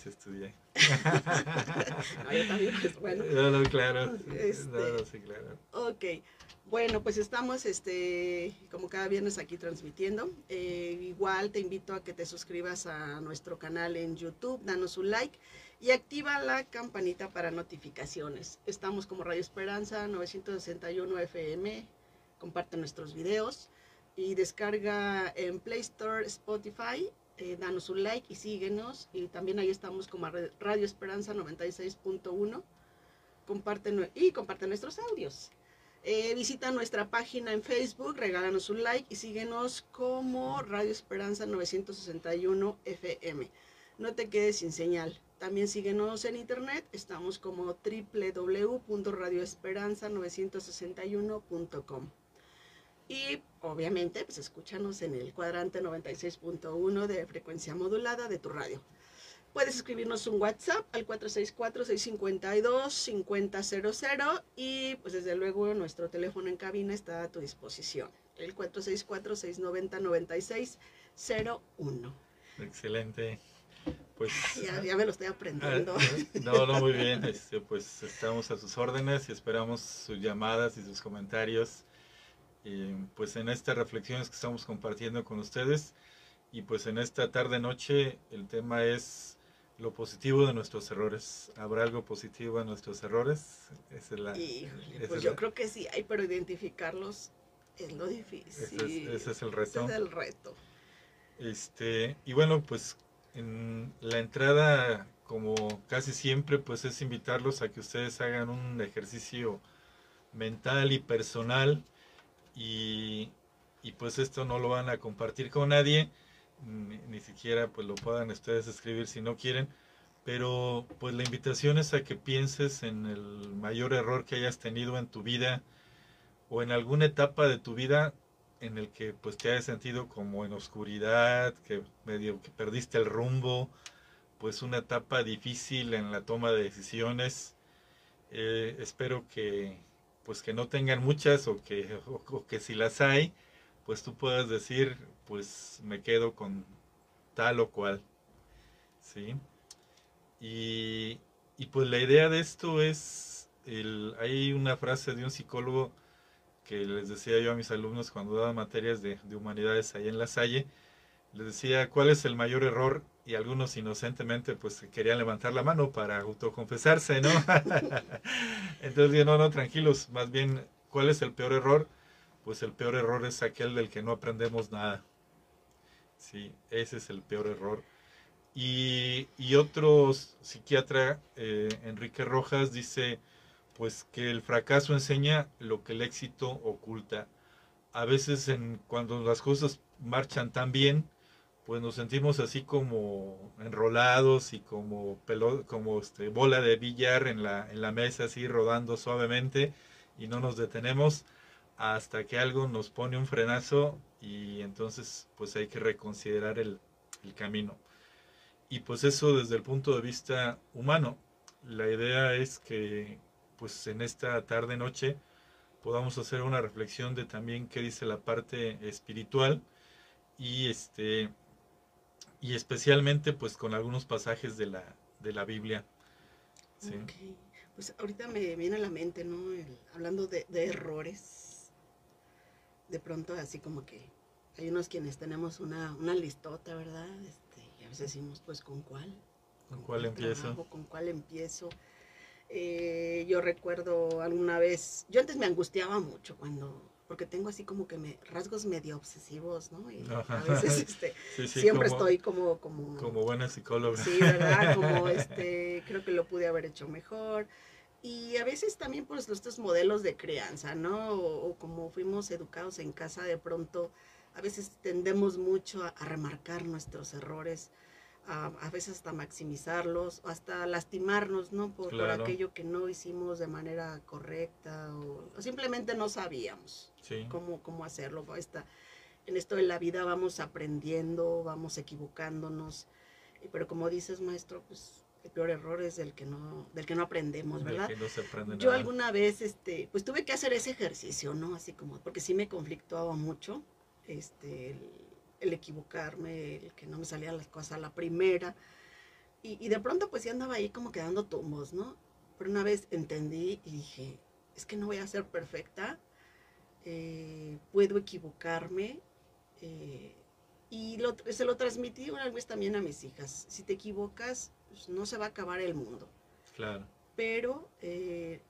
sí estudié. no, yo también, pues bueno. No, no, claro. Este, No, no, sí, claro. Ok. Bueno, pues estamos, este, como cada viernes aquí transmitiendo. Eh, igual te invito a que te suscribas a nuestro canal en YouTube, danos un like y activa la campanita para notificaciones. Estamos como Radio Esperanza 961 FM. Comparte nuestros videos y descarga en Play Store, Spotify. Eh, danos un like y síguenos. Y también ahí estamos como Radio Esperanza 96.1. Comparte y comparte nuestros audios. Eh, visita nuestra página en Facebook, regálanos un like y síguenos como Radio Esperanza 961 FM. No te quedes sin señal. También síguenos en internet. Estamos como www.radioesperanza961.com. Y obviamente, pues escúchanos en el cuadrante 96.1 de frecuencia modulada de tu radio. Puedes escribirnos un WhatsApp al 464-652-5000 y pues desde luego nuestro teléfono en cabina está a tu disposición. El 464-690-9601. Excelente. Pues. Ya, ya me lo estoy aprendiendo. ah, No, no, muy bien. Este, pues estamos a sus órdenes y esperamos sus llamadas y sus comentarios. Y, pues en estas reflexiones que estamos compartiendo con ustedes. Y pues en esta tarde-noche el tema es lo positivo de nuestros errores. ¿Habrá algo positivo en nuestros errores? Esa es la, Híjole, esa pues es yo la- creo que sí hay, pero identificarlos es lo difícil. ese es, ese es el Ese reto. es el reto. Este, y bueno, pues en la entrada, como casi siempre, pues es invitarlos a que ustedes hagan un ejercicio mental y personal y, pues esto no lo van a compartir con nadie, ni, ni siquiera pues lo puedan ustedes escribir si no quieren, pero pues la invitación es a que pienses en el mayor error que hayas tenido en tu vida o en alguna etapa de tu vida en el que pues te hayas sentido como en oscuridad, que medio que perdiste el rumbo, pues una etapa difícil en la toma de decisiones. Eh, espero que pues que no tengan muchas o que, o, que si las hay, pues tú puedas decir, pues me quedo con tal o cual. ¿Sí? Y, y pues la idea de esto es, el, hay una frase de un psicólogo que les decía yo a mis alumnos cuando daba materias de, de humanidades ahí en la Salle, les decía cuál es el mayor error y algunos inocentemente pues querían levantar la mano para autoconfesarse, ¿no? Entonces dije, no, no, tranquilos, más bien, ¿cuál es el peor error? Pues el peor error es aquel del que no aprendemos nada. Sí, ese es el peor error. Y, y otro psiquiatra, eh, Enrique Rojas, dice pues que el fracaso enseña lo que el éxito oculta. A veces cuando las cosas marchan tan bien, pues nos sentimos así como enrolados y como, pelo, como este, bola de billar en la, en la mesa, así rodando suavemente y no nos detenemos hasta que algo nos pone un frenazo y entonces pues hay que reconsiderar el, el camino. Y pues eso desde el punto de vista humano. La idea es que pues en esta tarde noche podamos hacer una reflexión de también qué dice la parte espiritual y este y especialmente pues con algunos pasajes de la de la Biblia. ¿sí? Ok. Pues ahorita me viene a la mente, ¿no? El- hablando de, de errores. De pronto así como que hay unos quienes tenemos una, una listota, ¿verdad? Este, y a veces decimos, pues, ¿con cuál? ¿Con cuál empiezo? trabajo? ¿Con cuál empiezo? Eh, yo recuerdo alguna vez, yo antes me angustiaba mucho cuando, porque tengo así como que me, rasgos medio obsesivos, ¿no? Y a veces este, Sí, sí, siempre como, estoy como, como, como buena psicóloga. Sí, ¿verdad? Como este, creo que lo pude haber hecho mejor. Y a veces también por estos modelos de crianza, ¿no? O, o como fuimos educados en casa, de pronto a veces tendemos mucho a, a remarcar nuestros errores, a, a veces hasta maximizarlos, hasta lastimarnos, ¿no? Por, por Claro. aquello que no hicimos de manera correcta o, o simplemente no sabíamos Sí, cómo, cómo hacerlo. Esta, en esto de la vida vamos aprendiendo, vamos equivocándonos, pero como dices, maestro, pues el peor error es del que no, del que no aprendemos, del ¿verdad? que no se aprende Yo nada. alguna vez, este, pues tuve que hacer ese ejercicio, ¿no? Así como, porque sí me conflictuaba mucho, este, el, el equivocarme, el que no me salían las cosas a la primera, Y, y de pronto pues sí andaba ahí como quedando tumbos, ¿no? Pero una vez entendí y dije, es que no voy a ser perfecta, eh, puedo equivocarme. eh, y lo- se lo transmití una vez también a mis hijas. Si te equivocas, pues, no se va a acabar el mundo. Claro, Pero eh,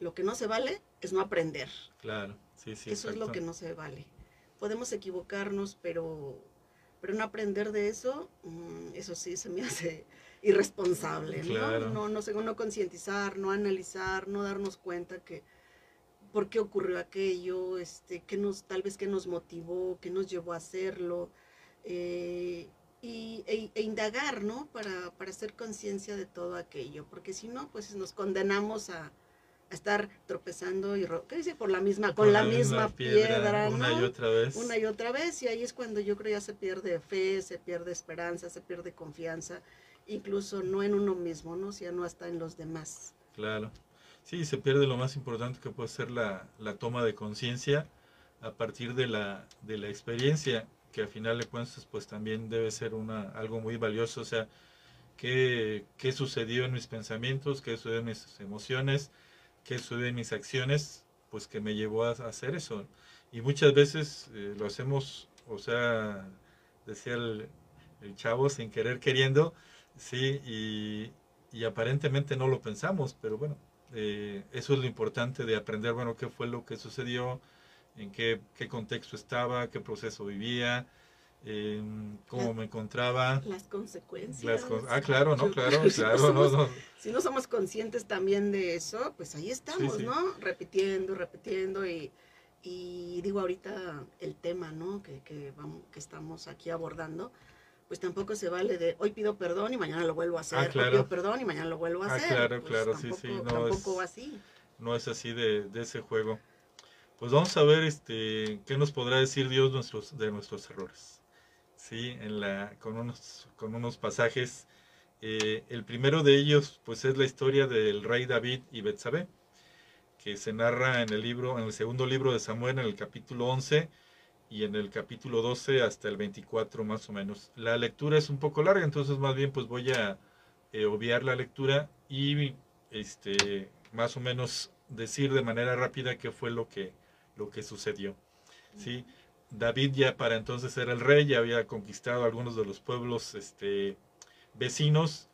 lo que no se vale es no aprender. claro. Sí, sí, eso es lo que no se vale. Podemos equivocarnos, pero, pero no aprender de eso, mm, eso sí se me hace irresponsable, ¿no? Claro. No, no, sé, no concientizar, no analizar, no darnos cuenta que por qué ocurrió aquello, este, qué nos, tal vez qué nos motivó, qué nos llevó a hacerlo, eh, y, e, e indagar, ¿no? Para, para hacer conciencia de todo aquello, porque si no, pues nos condenamos a, a estar tropezando y ro- ¿qué dice? por la misma con, la, misma, piedra, una ¿no? y otra vez. una y otra vez y ahí es cuando yo creo ya se pierde fe, se pierde esperanza, se pierde confianza, incluso no en uno mismo, ¿no? sino hasta en los demás. Claro. Sí, se pierde lo más importante que puede ser la, la toma de conciencia a partir de la, de la experiencia, que al final de cuentas pues también debe ser una, algo muy valioso, o sea, qué, qué sucedió en mis pensamientos, qué sucedió en mis emociones, qué sucedió en mis acciones, pues que me llevó a, hacer eso. Y muchas veces eh, lo hacemos, o sea, decía el, chavo sin querer queriendo, sí, y, aparentemente no lo pensamos, pero bueno, eh, eso es lo importante de aprender, bueno, qué fue lo que sucedió, en qué contexto estaba, qué proceso vivía, eh, cómo me encontraba. Las consecuencias. Las ah, claro, no, Yo- claro, si no claro, no, somos- no. Si no somos conscientes también de eso, pues ahí estamos, Sí, sí. ¿no? Repitiendo, repitiendo y, y digo ahorita el tema, ¿no? Que, que, vamos, que estamos aquí abordando, pues tampoco se vale de hoy pido perdón y mañana lo vuelvo a hacer, Ah, hoy claro. pido perdón y mañana lo vuelvo a Ah, hacer. claro, Pues claro, tampoco, sí, no, tampoco es- así. no es así de, de ese juego. Pues vamos a ver este qué nos podrá decir Dios nuestros, de nuestros errores. Sí, en la, con, unos, con unos pasajes. Eh, el primero de ellos, pues es la historia del rey David y Betsabé, que se narra en el libro, en el segundo libro de Samuel, en el capítulo 11 y en el capítulo 12 hasta el 24 más o menos. La lectura es un poco larga, entonces más bien pues voy a eh, obviar la lectura y este más o menos decir de manera rápida qué fue lo que lo que sucedió. Sí, David ya para entonces era el rey, ya había conquistado algunos de los pueblos este vecinos,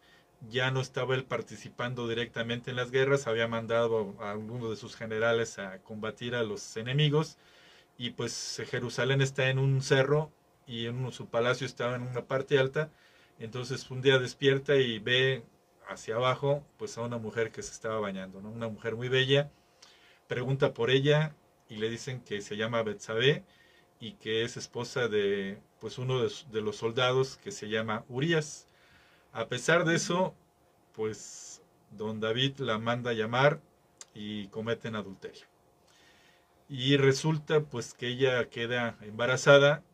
ya no estaba él participando directamente en las guerras, había mandado a algunos de sus generales a combatir a los enemigos. Y pues Jerusalén está en un cerro y en su palacio estaba en una parte alta, entonces un día despierta y ve hacia abajo pues a una mujer que se estaba bañando. Una mujer muy bella, pregunta por ella y le dicen que se llama Betsabé y que es esposa de pues uno de, los soldados que se llama Urias. A pesar de eso, pues don David la manda a llamar y cometen adulterio. Y resulta pues que ella queda embarazada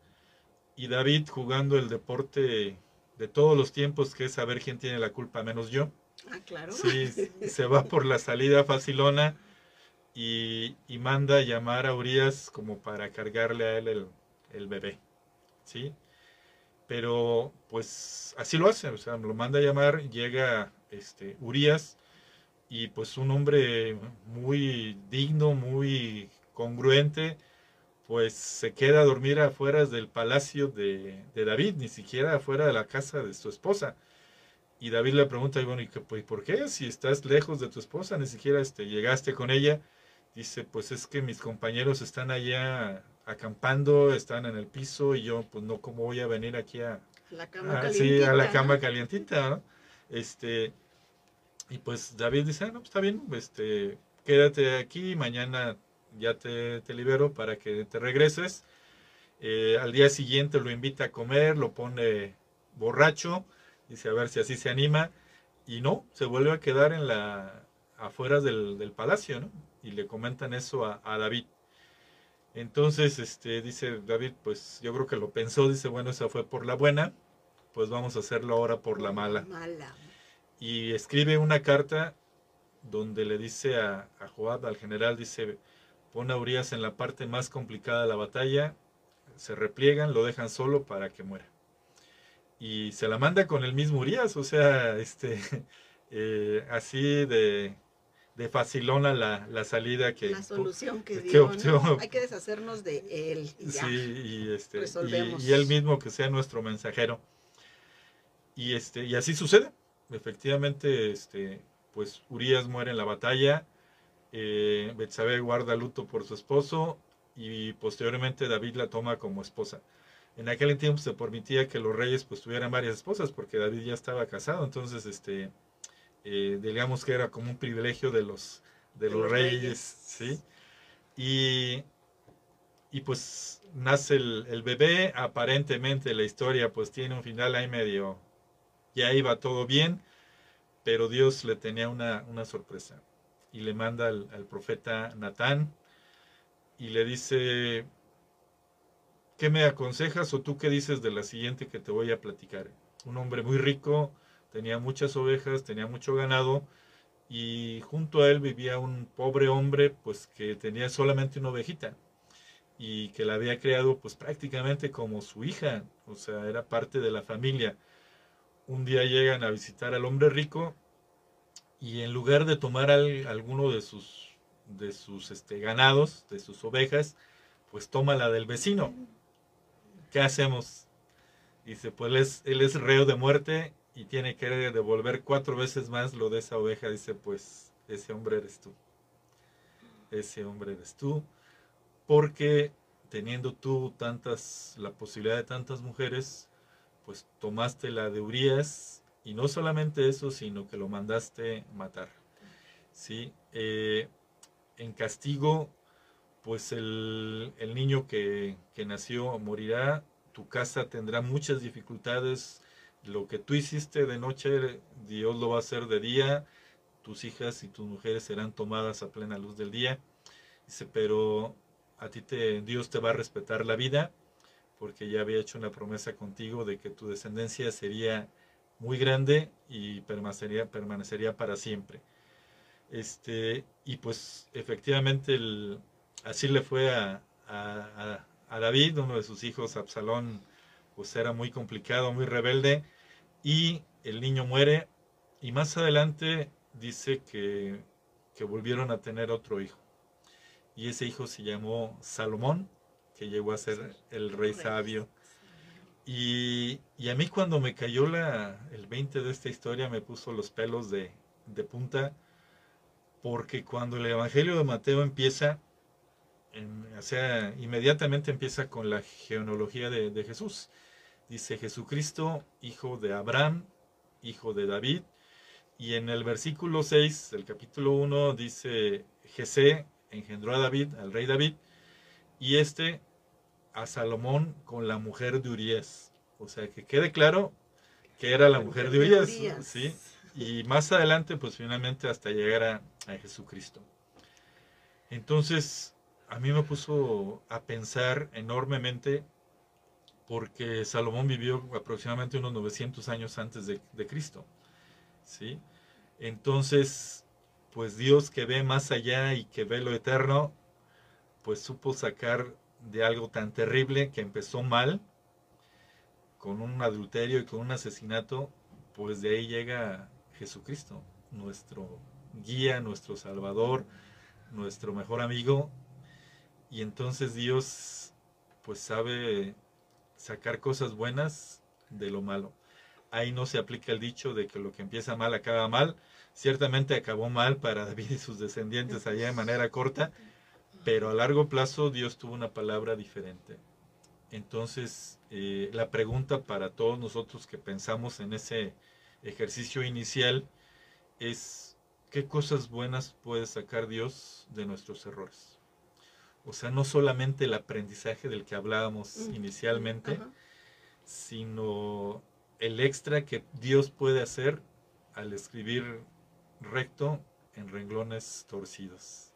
y David jugando el deporte de todos los tiempos, que es saber quién tiene la culpa menos yo, Ah, claro. Sí, se va por la salida facilona y, manda a llamar a Urias como para cargarle a él el, bebé. ¿Sí? Pero pues así lo hace, o sea, lo manda a llamar, llega este Urias y pues un hombre muy digno, muy congruente, pues se queda a dormir afuera del palacio de, David, ni siquiera afuera de la casa de su esposa. Y David le pregunta, bueno, ¿y pues, por qué? Si estás lejos de tu esposa, ni siquiera este, llegaste con ella. Dice, pues es que mis compañeros están allá acampando, están en el piso y yo, pues no, ¿cómo voy a venir aquí a, La cama Ah, sí, a la calientita, cama ¿no? calientita, ¿no? Este, y pues David dice, ah, no, pues está bien, este, quédate aquí, mañana ya te, te libero para que te regreses. Eh, al día siguiente lo invita a comer, lo pone borracho, dice a ver si así se anima, y no, se vuelve a quedar en la, afuera del, del palacio, ¿no? Y le comentan eso a, a David. Entonces, este, dice David, pues yo creo que lo pensó, dice, bueno, esa fue por la buena, pues vamos a hacerlo ahora por la mala. Mala. Y escribe una carta donde le dice a, a Joab, al general, dice, pon a Urias en la parte más complicada de la batalla, se repliegan, lo dejan solo para que muera. y se la manda con el mismo Urias, o sea, este, eh, así de, de facilona la, la salida que... La solución que, que dio, optó. ¿no? Hay que deshacernos de él. y ya. Sí, y, este, y, y él mismo que sea nuestro mensajero. Y, este, y así sucede. Efectivamente, este, pues Urias muere en la batalla, eh, Betsabé guarda luto por su esposo y posteriormente David la toma como esposa. En aquel tiempo se permitía que los reyes pues tuvieran varias esposas porque David ya estaba casado, entonces este, eh, digamos que era como un privilegio de los, de De los, los reyes, reyes. ¿sí? Y, y pues nace el, el bebé, aparentemente la historia pues tiene un final ahí medio, ya iba todo bien, pero Dios le tenía una, una sorpresa y le manda al, al profeta Natán y le dice, ¿qué me aconsejas o tú qué dices de la siguiente que te voy a platicar? Un hombre muy rico, tenía muchas ovejas, tenía mucho ganado y junto a él vivía un pobre hombre pues que tenía solamente una ovejita y que la había creado pues prácticamente como su hija, o sea, era parte de la familia. Un día llegan a visitar al hombre rico y en lugar de tomar al- alguno de sus de sus este, ganados, de sus ovejas, pues toma la del vecino. ¿Qué hacemos? Dice, pues él es, él es reo de muerte y tiene que devolver cuatro veces más lo de esa oveja. Dice, pues ese hombre eres tú. Ese hombre eres tú. Porque teniendo tú tantas, la posibilidad de tantas mujeres, pues tomaste la de Urias y no solamente eso, sino que lo mandaste matar. ¿Sí? Eh, en castigo, pues el, el niño que, que nació morirá, tu casa tendrá muchas dificultades, lo que tú hiciste de noche, Dios lo va a hacer de día, tus hijas y tus mujeres serán tomadas a plena luz del día. Dice, pero a ti te, Dios te va a respetar la vida, porque ya había hecho una promesa contigo de que tu descendencia sería muy grande y permanecería, permanecería para siempre. Este, y pues efectivamente así le fue a, a- a David, uno de sus hijos, Absalón, pues era muy complicado, muy rebelde, y el niño muere, y más adelante dice que, que volvieron a tener otro hijo. Y ese hijo se llamó Salomón, que llegó a ser el rey sabio. Y, y a mí cuando me cayó la, el 20 de esta historia me puso los pelos de, de punta, porque cuando el Evangelio de Mateo empieza, en- o sea, inmediatamente empieza con la genealogía de, de Jesús. Dice Jesucristo, hijo de Abraham, hijo de David, y en el versículo 6 del capítulo 1 dice, Jesé engendró a David, al rey David, y este a Salomón con la mujer de Urias. O sea, que quede claro que era la mujer de Urias, ¿sí? Y más adelante, pues finalmente hasta llegar a, a Jesucristo. Entonces, a mí me puso a pensar enormemente porque Salomón vivió aproximadamente unos 900 años antes de, Cristo, ¿sí? Entonces, pues Dios que ve más allá y que ve lo eterno, pues supo sacar de algo tan terrible que empezó mal, con un adulterio y con un asesinato, pues de ahí llega Jesucristo, nuestro guía, nuestro salvador, nuestro mejor amigo. Y entonces Dios pues sabe sacar cosas buenas de lo malo. Ahí no se aplica el dicho de que lo que empieza mal acaba mal. Ciertamente acabó mal para David y sus descendientes allá de manera corta, pero a largo plazo Dios tuvo una palabra diferente. Entonces, eh, la pregunta para todos nosotros que pensamos en ese ejercicio inicial es, ¿qué cosas buenas puede sacar Dios de nuestros errores? O sea, no solamente el aprendizaje del que hablábamos inicialmente, sino el extra que Dios puede hacer al escribir recto en renglones torcidos.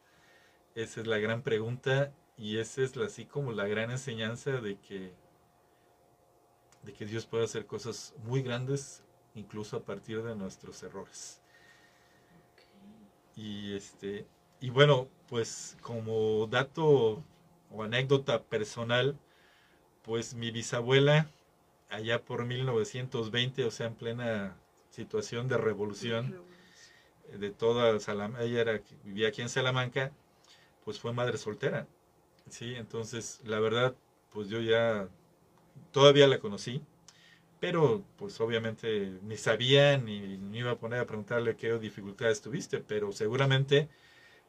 Esa es la gran pregunta y esa es la, así como la gran enseñanza de que, de que Dios puede hacer cosas muy grandes incluso a partir de nuestros errores. Y este y bueno, pues como dato o anécdota personal, pues mi bisabuela allá por 1920, o sea, en plena situación de revolución de toda Salamanca, ella era, vivía aquí en Salamanca, pues fue madre soltera, ¿sí? Entonces, la verdad, pues yo ya todavía la conocí, pero pues obviamente ni sabía ni me iba a poner a preguntarle qué dificultades tuviste, pero seguramente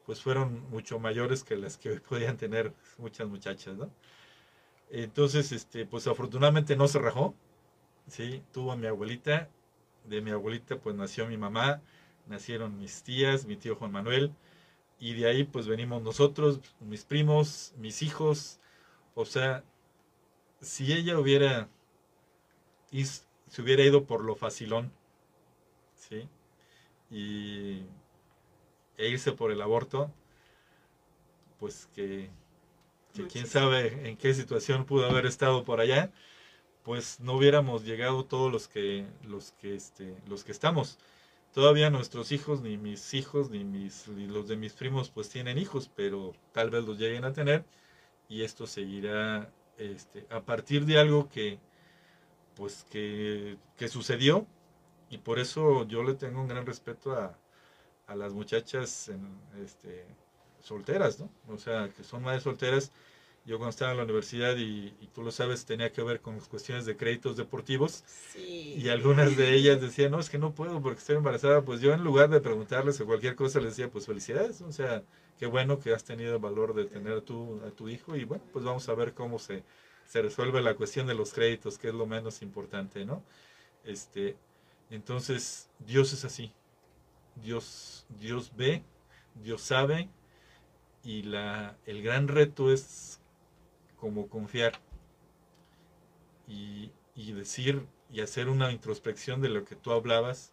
pues fueron mucho mayores que las que podían tener muchas muchachas, ¿no? Entonces, este, pues afortunadamente no se rajó, ¿sí? Tuvo a mi abuelita, de mi abuelita pues nació mi mamá, nacieron mis tías, mi tío Juan Manuel, y de ahí pues venimos nosotros, mis primos, mis hijos, o sea, si ella hubiera, hubiera ido por lo facilón, ¿sí? Y e irse por el aborto, pues que, quién sabe en qué situación pudo haber estado por allá, pues no hubiéramos llegado todos los que, los que, este, los que estamos. Todavía nuestros hijos, ni mis hijos, ni, mis, ni los de mis primos, pues tienen hijos, pero tal vez los lleguen a tener y esto seguirá este, a partir de algo que, pues que, que sucedió y por eso yo le tengo un gran respeto a, a las muchachas este, solteras, ¿no? O sea, que son madres solteras. Yo cuando estaba en la universidad y, tú lo sabes, tenía que ver con cuestiones de créditos deportivos. Y algunas de ellas decían, no, es que no puedo porque estoy embarazada. Pues yo en lugar de preguntarles o cualquier cosa les decía, pues felicidades. O sea, qué bueno que has tenido el valor de tener a tu, a tu hijo. Y bueno, pues vamos a ver cómo se, se resuelve la cuestión de los créditos, que es lo menos importante, ¿no? Este, entonces, Dios es así. Dios, Dios ve, Dios sabe y la, el gran reto es como confiar y, y decir y hacer una introspección de lo que tú hablabas,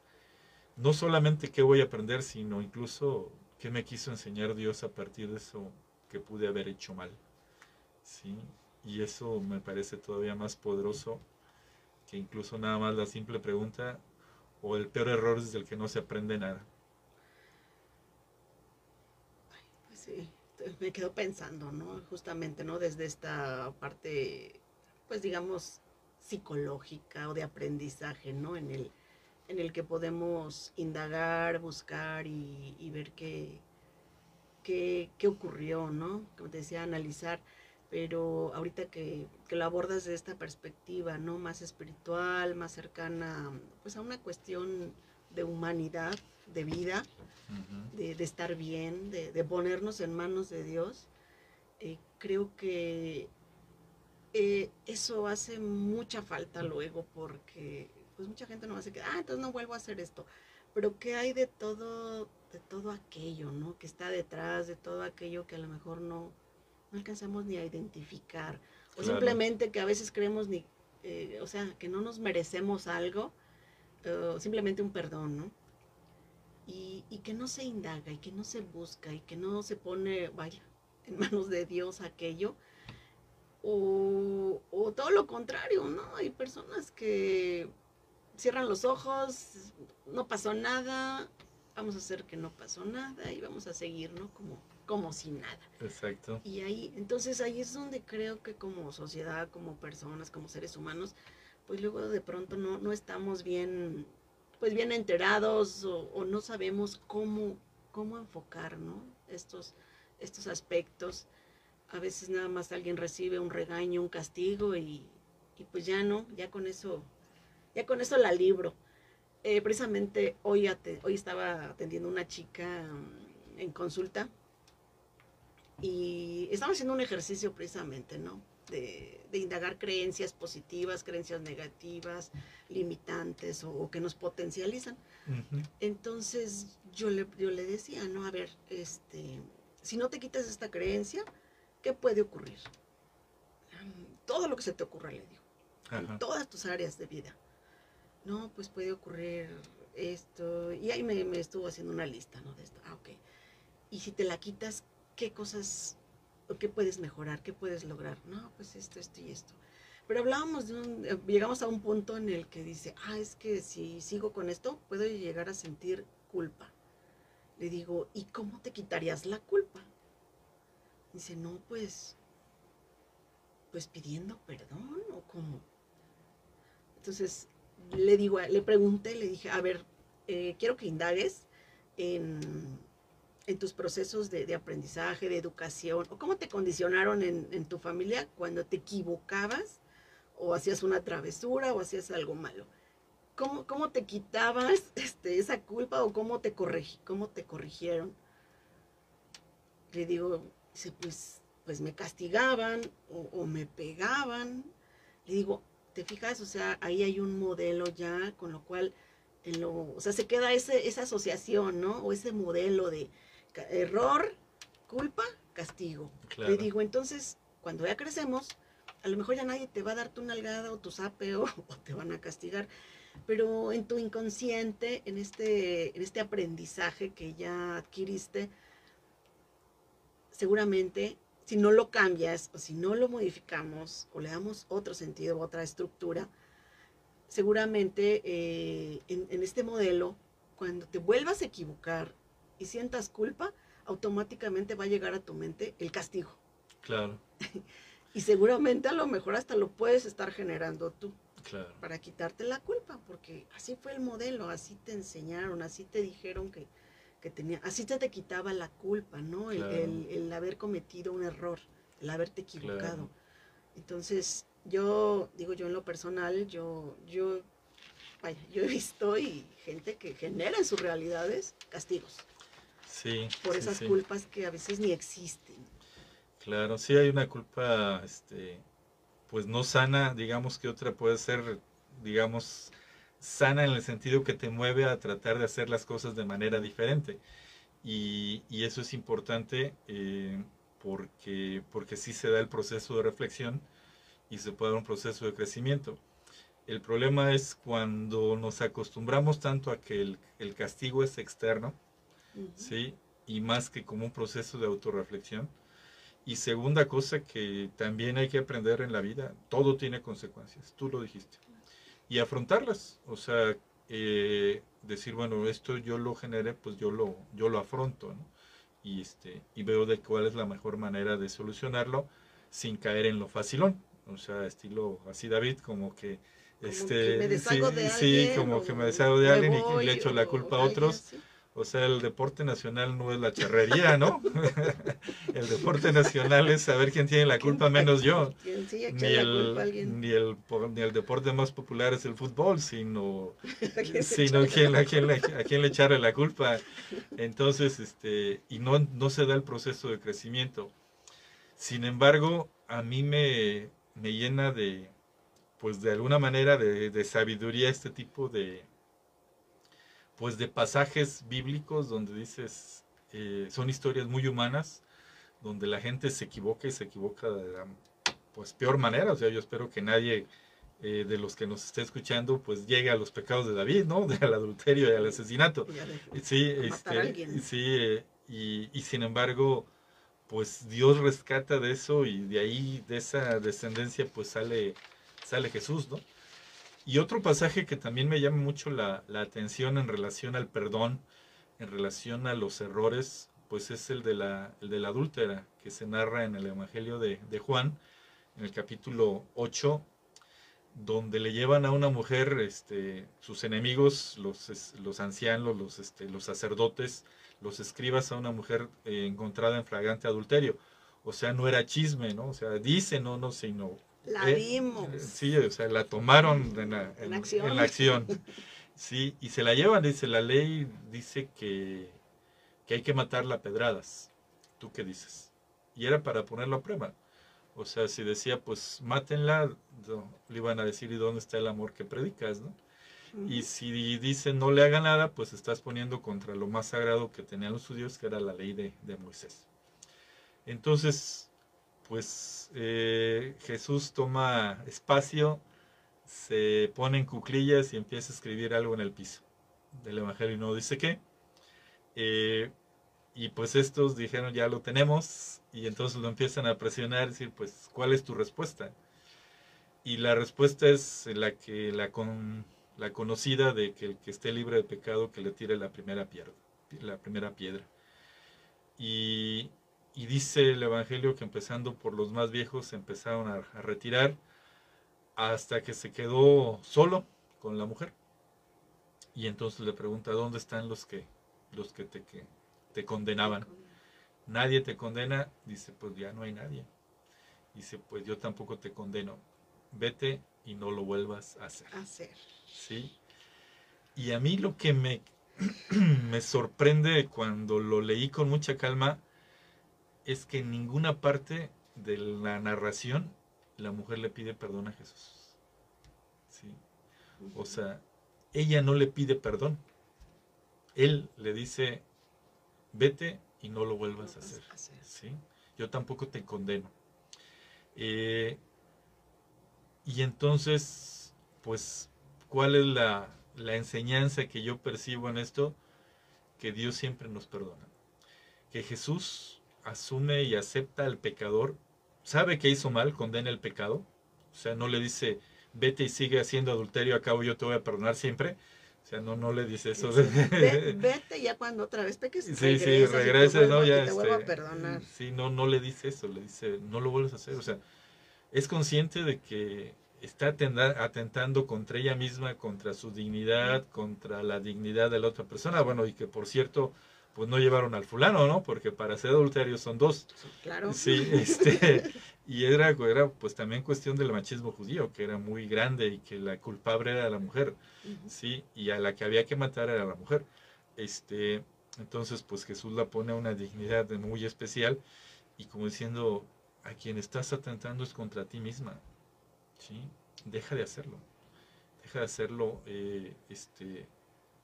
no solamente qué voy a aprender, sino incluso qué me quiso enseñar Dios a partir de eso que pude haber hecho mal. ¿sí? Y eso me parece todavía más poderoso que incluso nada más la simple pregunta o el peor error es del que no se aprende nada. Sí, me quedo pensando, ¿no? Justamente, ¿no? Desde esta parte, pues digamos, psicológica o de aprendizaje, ¿no? En el, en el que podemos indagar, buscar y, ver qué, qué, qué, ocurrió, ¿no? Como te decía, analizar, pero ahorita que, que, lo abordas de esta perspectiva, ¿no? Más espiritual, más cercana, pues a una cuestión de humanidad, de vida, de, estar bien, de, ponernos en manos de Dios, eh, creo que eh, eso hace mucha falta luego porque pues mucha gente no hace que, ah, entonces no vuelvo a hacer esto. Pero ¿qué hay de todo, de todo aquello, ¿no? Que está detrás, de todo aquello que a lo mejor no, no alcanzamos ni a identificar. O simplemente que a veces creemos ni, eh, o sea, que no nos merecemos algo, simplemente un perdón, ¿no? Y, que no se indaga y que no se busca y que no se pone, vaya, en manos de Dios aquello, o, todo lo contrario, ¿no? Hay personas que cierran los ojos, no pasó nada, vamos a hacer que no pasó nada y vamos a seguir, ¿no? Como, como si nada. Exacto. Y ahí, entonces ahí es donde creo que como sociedad, como personas, como seres humanos, pues luego de pronto no, no estamos bien pues bien enterados o, no sabemos cómo, cómo enfocar, ¿no? Estos, estos aspectos. A veces nada más alguien recibe un regaño, un castigo y, pues ya no, ya con eso, ya con eso la libro. Eh, precisamente hoy, hoy estaba atendiendo una chica mm, en consulta y estaba haciendo un ejercicio precisamente, ¿no? Indagar creencias positivas, creencias negativas, limitantes o, que nos potencializan. Entonces yo le, yo le decía, no, a ver, este, si no te quitas esta creencia, ¿qué puede ocurrir? Todo lo que se te ocurra, le digo, en todas tus áreas de vida. No, pues puede ocurrir esto, y ahí me, me estuvo haciendo una lista, ¿no? De esto, ah, ok. Y si te la quitas, ¿qué cosas ¿Qué puedes mejorar? ¿Qué puedes lograr? No, pues esto, esto y esto. Pero hablábamos de un, eh, llegamos a un punto en el que dice, ah, es que si sigo con esto, puedo llegar a sentir culpa. Le digo, ¿y cómo te quitarías la culpa? Dice, no, pues, pues pidiendo perdón o cómo. Entonces le digo, le pregunté, le dije, a ver, eh, quiero que indagues en, en tus procesos de, de, aprendizaje, de educación, o cómo te condicionaron en, en, tu familia cuando te equivocabas o hacías una travesura o hacías algo malo. ¿Cómo, cómo te quitabas este, esa culpa o cómo te, corrigi, cómo te corrigieron? Le digo, dice, pues, pues me castigaban o, me pegaban. Le digo, ¿te fijas? O sea, ahí hay un modelo ya con lo cual, lo, o sea, se queda ese, esa asociación, ¿no? O ese modelo de error, culpa, castigo. Claro. Le digo, entonces, cuando ya crecemos, a lo mejor ya nadie te va a dar tu nalgada o tu zape o, o te van a castigar, pero en tu inconsciente, en este, en este aprendizaje que ya adquiriste, seguramente si no lo cambias o si no lo modificamos o le damos otro sentido, otra estructura, seguramente eh, en, en, este modelo, cuando te vuelvas a equivocar y sientas culpa, automáticamente va a llegar a tu mente el castigo. Claro. y seguramente a lo mejor hasta lo puedes estar generando tú. Claro. Para quitarte la culpa, porque así fue el modelo, así te enseñaron, así te dijeron que, que tenía, así te, te quitaba la culpa, ¿no? El, el haber cometido un error, el haberte equivocado. Claro. Entonces, yo, digo yo en lo personal, yo, yo, vaya, yo he visto y gente que genera en sus realidades castigos Sí. por sí, esas sí. culpas que a veces ni existen. Claro, sí hay una culpa, este, pues no sana, digamos que otra puede ser, digamos, sana en el sentido que te mueve a tratar de hacer las cosas de manera diferente. Y, y eso es importante eh, porque, porque sí se da el proceso de reflexión y se puede dar un proceso de crecimiento. El problema es cuando nos acostumbramos tanto a que el, el castigo es externo, ¿sí? Y más que como un proceso de autorreflexión. Y segunda cosa que también hay que aprender en la vida, todo tiene consecuencias, tú lo dijiste. Y afrontarlas, o sea, eh, decir, bueno, esto yo lo generé, pues yo lo, yo lo afronto, ¿no? Y, este, y veo de cuál es la mejor manera de solucionarlo sin caer en lo facilón. O sea, estilo así David, como que... Como Este, que me deshago sí, de sí, alguien, como o que me deshago de alguien y- le echo la culpa a alguien otros. O sea, el deporte nacional no es la charrería, ¿no? el deporte nacional es saber quién tiene la ¿Quién- culpa menos yo. ¿Quién sí Ni la el, culpa a alguien? ni, el, ni el deporte más popular es el fútbol, sino, ¿A quién se sino quién, la a, quién, le- a quién le echarle la culpa. Entonces, este, y no, no se da el proceso de crecimiento. Sin embargo, a mí me, me llena de, pues de alguna manera, de, de sabiduría este tipo de, pues de pasajes bíblicos donde dices, eh, son historias muy humanas, donde la gente se equivoca y se equivoca de la pues peor manera. O sea, yo espero que nadie eh, de los que nos esté escuchando pues llegue a los pecados de David, ¿no? Del adulterio y al asesinato. Sí, este, sí, eh, y, y sin embargo, pues Dios rescata de eso y de ahí, de esa descendencia, pues sale, sale Jesús, ¿no? Y otro pasaje que también me llama mucho la, la atención en relación al perdón, en relación a los errores, pues es el de la, adúltera, que se narra en el Evangelio de, de Juan, en el capítulo 8, donde le llevan a una mujer, este, sus enemigos, los, los ancianos, los, este, los sacerdotes, los escribas a una mujer eh, encontrada en flagrante adulterio. O sea, no era chisme, ¿no? O sea, dice, no, no, sino... La eh, vimos. eh, Sí, o sea, la tomaron en la, En en- acción. en la acción. Sí, y se la llevan, dice, la ley dice que, que hay que matarla a pedradas. ¿Tú qué dices? Y era para ponerlo a prueba. O sea, si decía, pues mátenla, no, le iban a decir, ¿y dónde está el amor que predicas? ¿no? Y si dicen no le haga nada, pues estás poniendo contra lo más sagrado que tenían los judíos, que era la ley de, de Moisés. Entonces, pues eh, Jesús toma espacio, se pone en cuclillas y empieza a escribir algo en el piso del Evangelio y no dice qué. Eh, y pues estos dijeron, ya lo tenemos, y entonces lo empiezan a presionar, decir, pues, ¿cuál es tu respuesta? Y la respuesta es la que con, la conocida de que el que esté libre de pecado que le tire la primera piedra, la primera piedra. Y, y dice el evangelio que empezando por los más viejos se empezaron a, a retirar hasta que se quedó solo con la mujer. Y entonces le pregunta, ¿dónde están los que, los que te, que te condenaban? Nadie te condena. Dice, pues ya no hay nadie. Dice, pues yo tampoco te condeno. Vete y no lo vuelvas a hacer. Hacer. ¿Sí? Y a mí lo que me, me sorprende cuando lo leí con mucha calma es que en ninguna parte de la narración la mujer le pide perdón a Jesús. ¿Sí? O sea, ella no le pide perdón. Él le dice, vete y no lo vuelvas a hacer. ¿Sí? Yo tampoco te condeno. Eh, y entonces, pues, ¿cuál es la, la enseñanza que yo percibo en esto? Que Dios siempre nos perdona. Que Jesús asume y acepta al pecador, sabe que hizo mal, condena el pecado, o sea, no le dice, vete y sigue haciendo adulterio, acabo yo te voy a perdonar siempre. O sea, no, no le dice eso. vete ya cuando otra vez peques. Sí, sí, regreses, ¿no? Ya, te vuelvo a este, perdonar. Sí, no, no le dice eso, le dice, no lo vuelves a hacer. O sea, es consciente de que está atentando contra ella misma, contra su dignidad, contra la dignidad de la otra persona. Bueno, y que por cierto, pues no llevaron al fulano, ¿no? Porque para ser adulterio son dos. Claro. Sí, este, y era, era pues también cuestión del machismo judío, que era muy grande y que la culpable era la mujer, sí, y a la que había que matar era la mujer. Este, entonces, pues Jesús la pone a una dignidad muy especial y como diciendo, a quien estás atentando es contra ti misma, sí, deja de hacerlo, deja de hacerlo, eh, este,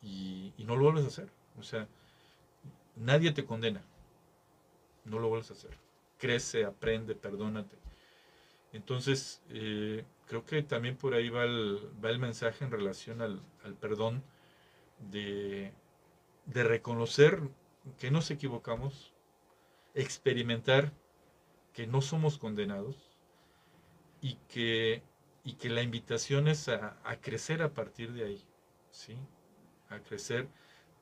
y, y no lo vuelves a hacer, o sea, Nadie te condena. No lo vuelves a hacer. Crece, aprende, perdónate. Entonces, eh, creo que también por ahí va el, va el mensaje en relación al, perdón de, de reconocer que nos equivocamos, experimentar que no somos condenados y que, y que la invitación es a, a, crecer a partir de ahí, ¿sí? A crecer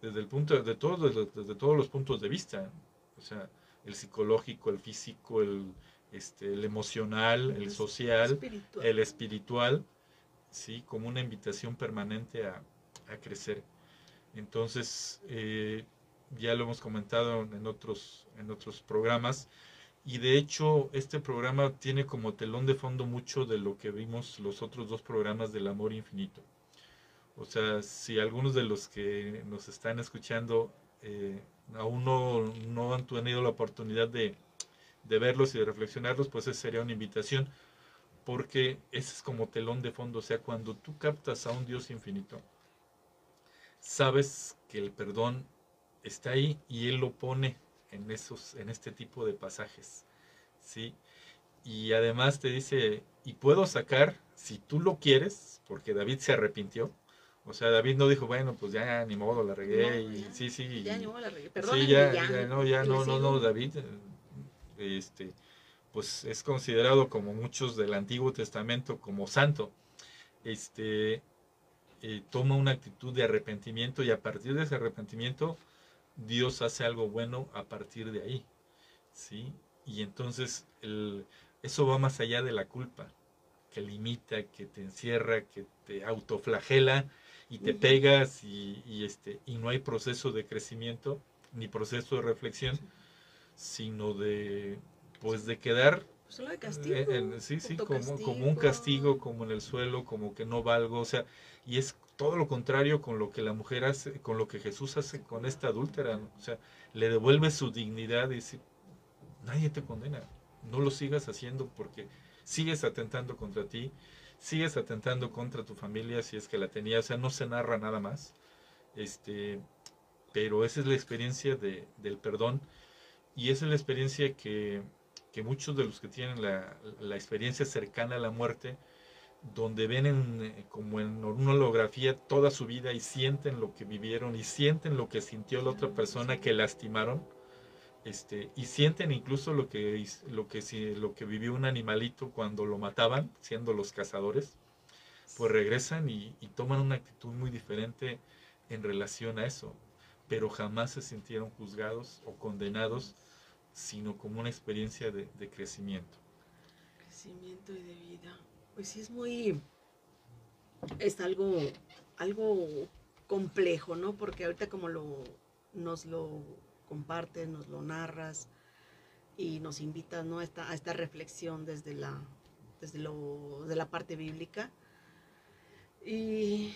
desde el punto de todos desde, todos los puntos de vista. O sea el psicológico el físico el este el emocional el social el espiritual sí como una invitación permanente a, crecer. Entonces eh, ya lo hemos comentado en otros en otros programas y de hecho este programa tiene como telón de fondo mucho de lo que vimos los otros dos programas del amor infinito o sea, si algunos de los que nos están escuchando eh, aún no, han tenido la oportunidad de, verlos y de reflexionarlos, pues esa sería una invitación, porque ese es como telón de fondo. O sea, cuando tú captas a un Dios infinito, sabes que el perdón está ahí y Él lo pone en, esos, en este tipo de pasajes. ¿sí? Y además te dice, y puedo sacar, si tú lo quieres, porque David se arrepintió, o sea, David no dijo, bueno, pues ya ni modo, la regué. y, sí, sí. Ya ni modo, la regué. sí, ya, ya, no, ya no, no, no, David, este, pues es considerado como muchos del Antiguo Testamento como santo. Este, eh, toma una actitud de arrepentimiento y a partir de ese arrepentimiento, Dios hace algo bueno a partir de ahí. ¿Sí? Y entonces el, eso va más allá de la culpa, que limita, que te encierra, que te autoflagela y te pegas y, este, y no hay proceso de crecimiento ni proceso de reflexión, sino de, pues de quedar Solo de castigo. Eh, sí, sí, como, como un castigo, como en el suelo, como que no valgo, o sea, y es todo lo contrario con lo que la mujer hace, con lo que Jesús hace con esta adúltera, o sea, le devuelve su dignidad y dice, nadie te condena, no lo sigas haciendo porque sigues atentando contra ti, sigues atentando contra tu familia si es que la tenía, o sea, no se narra nada más. Este, pero esa es la experiencia de, del perdón y esa es la experiencia que, que muchos de los que tienen la, la, experiencia cercana a la muerte, donde ven en, como en una holografía toda su vida y sienten lo que vivieron y sienten lo que sintió la otra persona que lastimaron, este, y sienten incluso lo que, lo, que, lo que vivió un animalito cuando lo mataban, siendo los cazadores, pues regresan y, toman una actitud muy diferente en relación a eso, pero jamás se sintieron juzgados o condenados, sino como una experiencia de, crecimiento. Crecimiento y de vida. Pues sí, es muy, es algo, algo complejo, ¿no? Porque ahorita como lo, nos lo compartes, nos lo narras y nos invitas, ¿no? A esta, reflexión desde la, desde lo, de la parte bíblica. Y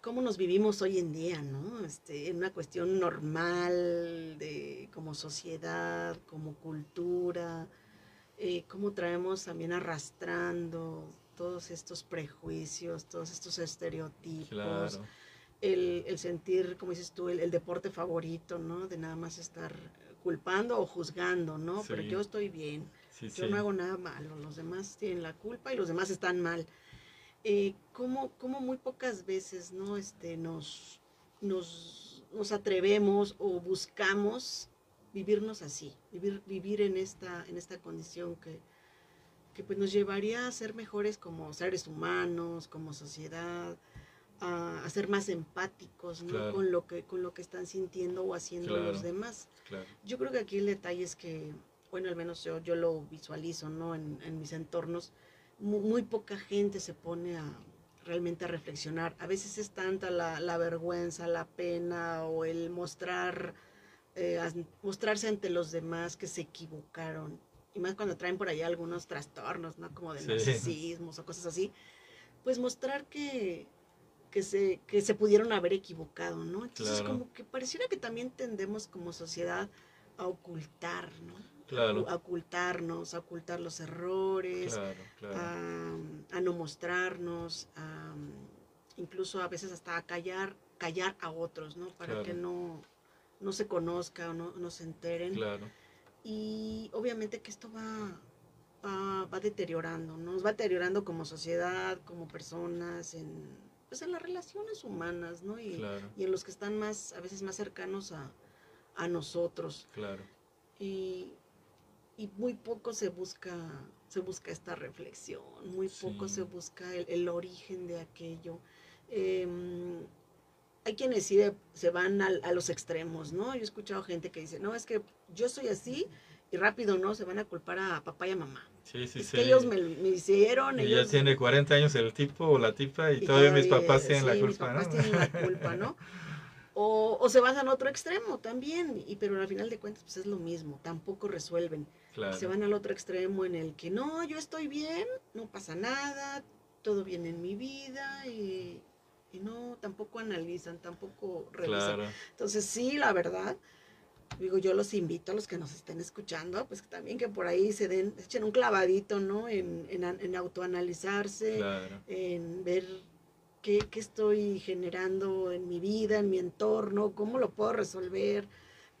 cómo nos vivimos hoy en día, ¿no? Este, en una cuestión normal de como sociedad, como cultura, eh, cómo traemos también arrastrando todos estos prejuicios, todos estos estereotipos, el, el, sentir, como dices tú, el, deporte favorito, ¿no? De nada más estar culpando o juzgando, ¿no? Pero yo estoy bien, yo no hago nada malo, los demás tienen la culpa y los demás están mal eh, como, muy pocas veces ¿no? este, nos, nos, nos, atrevemos o buscamos vivirnos así, vivir, vivir en, esta, en esta condición que, que pues nos llevaría a ser mejores como seres humanos, como sociedad, a, ser más empáticos ¿no? con, lo que, con lo que están sintiendo o haciendo los demás. Yo creo que aquí el detalle es que, bueno, al menos yo, yo lo visualizo ¿no? en, en mis entornos, muy, poca gente se pone a realmente a reflexionar. A veces es tanta la, vergüenza, la pena o el mostrar, eh, mostrarse ante los demás que se equivocaron. Y más cuando traen por allá algunos trastornos, ¿no? Como de narcisismos o cosas así. Pues mostrar que, que, se, que se pudieron haber equivocado, ¿no? Entonces como que pareciera que también tendemos como sociedad a ocultar, ¿no? a, ocultarnos, a ocultar los errores, A, no mostrarnos, incluso a veces hasta a callar, callar a otros, ¿no? Para que no, no se conozca o no, no se enteren. Y obviamente que esto va, va, va, deteriorando, nos va deteriorando como sociedad, como personas, en, pues en las relaciones humanas, ¿no? Y, y en los que están más, a veces más cercanos a, a nosotros. Claro. Y y muy poco se busca se busca esta reflexión, muy poco se busca el, origen de aquello. Em, hay quienes sí se van a, los extremos, ¿no? Yo he escuchado gente que dice, no, es que yo soy así y rápido, ¿no? Se van a culpar a papá y a mamá. Sí, sí, es sí. Que ellos me, hicieron. Y ya tiene 40 años el tipo o la tipa y, todavía, mis papás tienen la culpa, mis papás tienen la culpa, ¿no? O, o, se van al otro extremo también, y, pero al final de cuentas pues es lo mismo, tampoco resuelven. Se van al otro extremo en el que no, yo estoy bien, no pasa nada, todo bien en mi vida y, no, tampoco analizan, tampoco revisan. Entonces sí, la verdad, digo, yo los invito a los que nos estén escuchando, pues también que por ahí se den, echen un clavadito, ¿no? En, en, en autoanalizarse, en ver qué, estoy generando en mi vida, en mi entorno, cómo lo puedo resolver,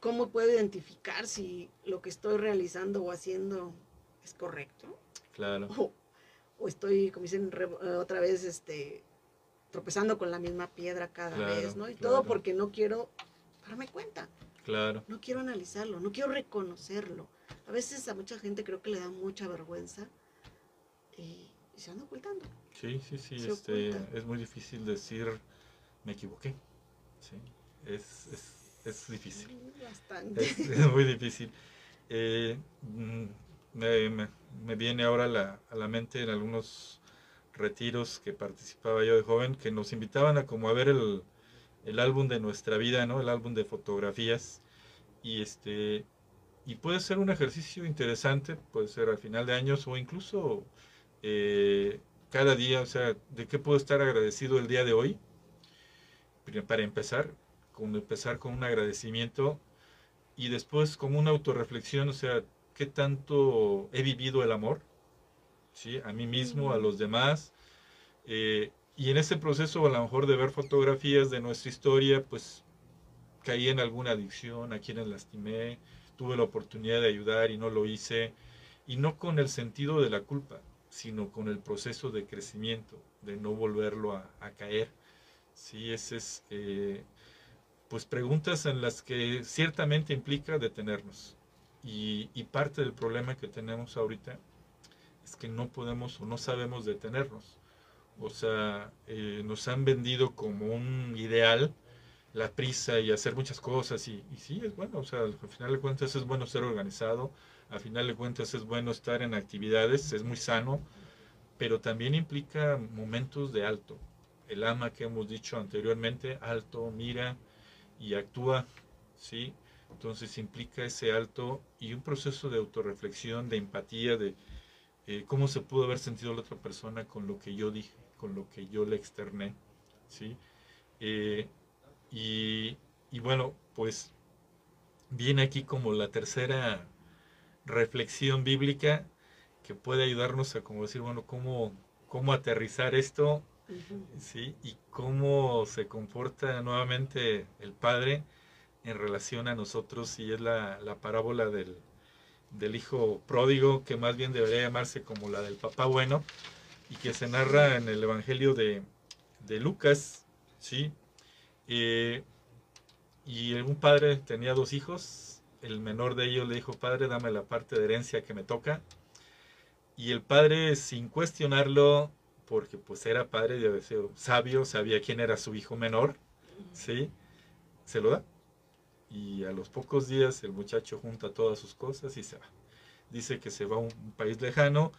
cómo puedo identificar si lo que estoy realizando o haciendo es correcto. Claro. O, estoy, como dicen eh, otra vez, este, tropezando con la misma piedra cada vez, ¿no? Y todo porque no quiero darme cuenta. Claro. No quiero analizarlo, no quiero reconocerlo. A veces a mucha gente creo que le da mucha vergüenza y se anda ocultando. Sí, sí, sí, este, es muy difícil decir me equivoqué. Sí, es, es, es difícil. Bastante. Es, muy difícil. Eh, mm, me, me, viene ahora la, a la mente en algunos retiros que participaba yo de joven que nos invitaban a como a ver el, el álbum de nuestra vida, ¿no? El álbum de fotografías. Y este y puede ser un ejercicio interesante, puede ser al final de años o incluso eh, cada día, o sea, de qué puedo estar agradecido el día de hoy. Para empezar, con empezar con un agradecimiento y después con una autorreflexión, o sea, qué tanto he vivido el amor, ¿sí? A mí mismo, a los demás. Eh, y en ese proceso, a lo mejor de ver fotografías de nuestra historia, pues caí en alguna adicción, a quienes lastimé, tuve la oportunidad de ayudar y no lo hice, y no con el sentido de la culpa, sino con el proceso de crecimiento, de no volverlo a, caer. Sí, ese es, eh, pues preguntas en las que ciertamente implica detenernos. Y, parte del problema que tenemos ahorita es que no podemos o no sabemos detenernos. O sea, eh, nos han vendido como un ideal la prisa y hacer muchas cosas y, y sí, es bueno, o sea, al final de cuentas es bueno ser organizado, a final de cuentas es bueno estar en actividades, es muy sano, pero también implica momentos de alto. El ama que hemos dicho anteriormente, alto, mira y actúa, ¿sí? Entonces implica ese alto y un proceso de autorreflexión, de empatía, de eh, cómo se pudo haber sentido la otra persona con lo que yo dije, con lo que yo le externé, ¿sí? Eh, y, y bueno, pues viene aquí como la tercera reflexión bíblica que puede ayudarnos a como decir, bueno, cómo, cómo aterrizar esto, ¿sí? Y cómo se comporta nuevamente el Padre en relación a nosotros, y es la, la parábola del, del hijo pródigo, que más bien debería llamarse como la del papá bueno, y que se narra en el Evangelio de, de Lucas, ¿sí? Eh, y un padre tenía dos hijos, el menor de ellos le dijo, padre, dame la parte de herencia que me toca, y el padre, sin cuestionarlo, porque pues era padre, de ser sabio, sabía quién era su hijo menor, ¿sí? Se lo da. Y a los pocos días el muchacho junta todas sus cosas y se va. Dice que se va a un país lejano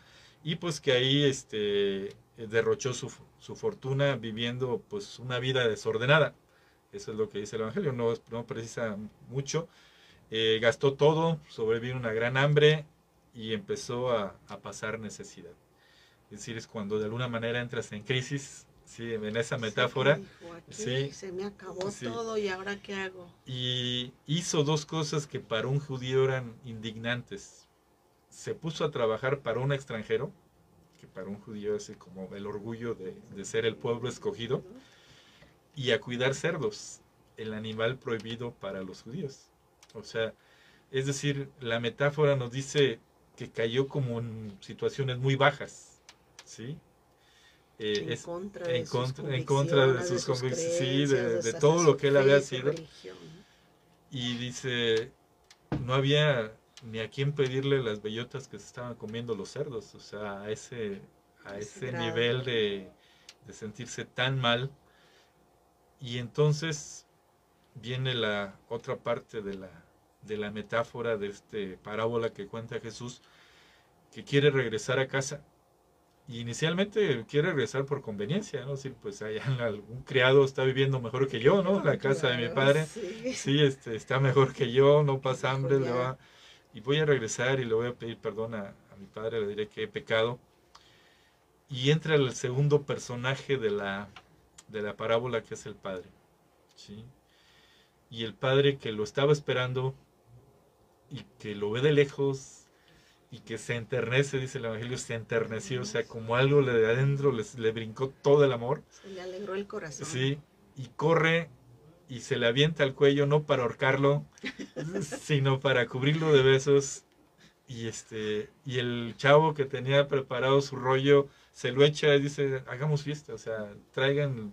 y pues que ahí este, derrochó su, su fortuna viviendo pues una vida desordenada. Eso es lo que dice el Evangelio, no, no precisa mucho. Eh, gastó todo, sobrevivió una gran hambre y empezó a, a, pasar necesidad. Es decir, es cuando de alguna manera entras en crisis, ¿sí? en esa metáfora. Sí, sí, se me acabó sí. todo y ahora qué hago. Y hizo dos cosas que para un judío eran indignantes. Se puso a trabajar para un extranjero, que para un judío es como el orgullo de, de ser el pueblo escogido, y a cuidar cerdos, el animal prohibido para los judíos. O sea, es decir, la metáfora nos dice que cayó como en situaciones muy bajas, ¿sí? Eh, en, es, contra de en, contra, en contra de sus convicciones, sí, de, de, todo lo que él había sido. Y dice, no había ni a quién pedirle las bellotas que se estaban comiendo los cerdos, o sea, a ese, a ese, nivel de, de sentirse tan mal. Y entonces viene la otra parte de la, de la metáfora de este parábola que cuenta Jesús, que quiere regresar a casa. Y inicialmente quiere regresar por conveniencia, ¿no? decir, pues allá algún criado está viviendo mejor que yo, ¿no? La casa de mi padre, sí, sí este, está mejor que yo, no pasa hambre, le va... Y voy a regresar y le voy a pedir perdón a, a mi padre, le diré que he pecado. Y entra el segundo personaje de la, de la parábola que es el padre, ¿sí? Y el padre que lo estaba esperando y que lo ve de lejos y que se enternece, dice el Evangelio, se enterneció, o sea, como algo le de adentro le, le brincó todo el amor. Se le alegró el corazón. Sí, y corre y se le avienta al cuello, no para ahorcarlo, sino para cubrirlo de besos. Y este, y el chavo que tenía preparado su rollo, se lo echa y dice, hagamos fiesta, o sea, traigan